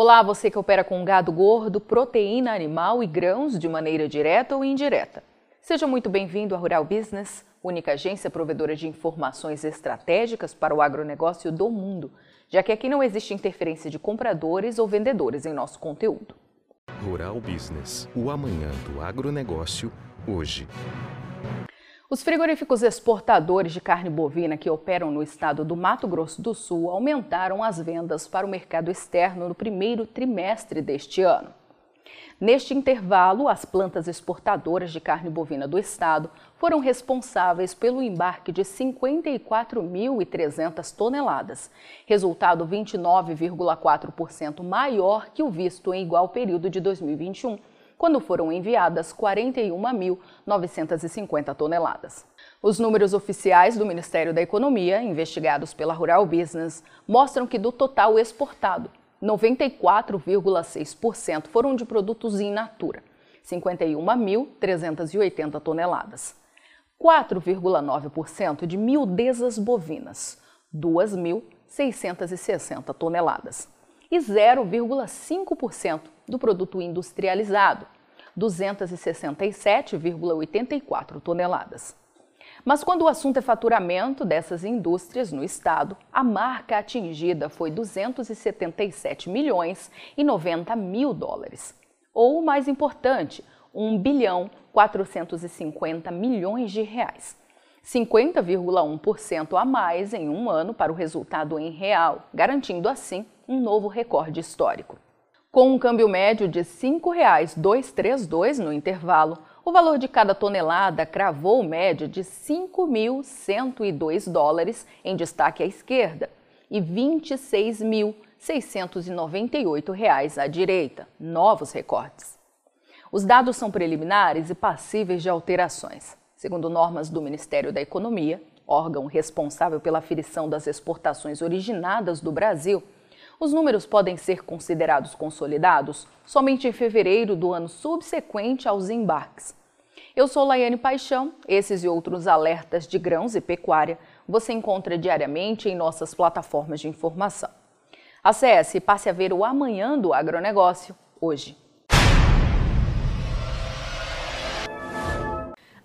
Olá, você que opera com gado gordo, proteína animal e grãos de maneira direta ou indireta. Seja muito bem-vindo à Rural Business, única agência provedora de informações estratégicas para o agronegócio do mundo, já que aqui não existe interferência de compradores ou vendedores em nosso conteúdo. Rural Business, o amanhã do agronegócio, hoje. Os frigoríficos exportadores de carne bovina que operam no estado do Mato Grosso do Sul aumentaram as vendas para o mercado externo no primeiro trimestre deste ano. Neste intervalo, as plantas exportadoras de carne bovina do estado foram responsáveis pelo embarque de 54.300 toneladas, resultado 29,4% maior que o visto em igual período de 2021 quando foram enviadas 41.950 toneladas. Os números oficiais do Ministério da Economia, investigados pela Rural Business, mostram que do total exportado, 94,6% foram de produtos in natura, 51.380 toneladas. 4,9% de miudezas bovinas, 2.660 toneladas e 0,5% do produto industrializado, 267,84 toneladas. Mas quando o assunto é faturamento dessas indústrias no estado, a marca atingida foi 277 milhões e 90 mil dólares. Ou, mais importante, 1 bilhão 450 milhões de reais. 50,1% a mais em um ano para o resultado em real, garantindo assim um novo recorde histórico. Com um câmbio médio de R$ 5,232 no intervalo, o valor de cada tonelada cravou média de 5.102 dólares, em destaque à esquerda, e 26.698 reais à direita, novos recortes. Os dados são preliminares e passíveis de alterações. Segundo normas do Ministério da Economia, órgão responsável pela aferição das exportações originadas do Brasil, os números podem ser considerados consolidados somente em fevereiro do ano subsequente aos embarques. Eu sou Laiane Paixão, esses e outros alertas de grãos e pecuária você encontra diariamente em nossas plataformas de informação. Acesse e passe a ver o amanhã do agronegócio hoje.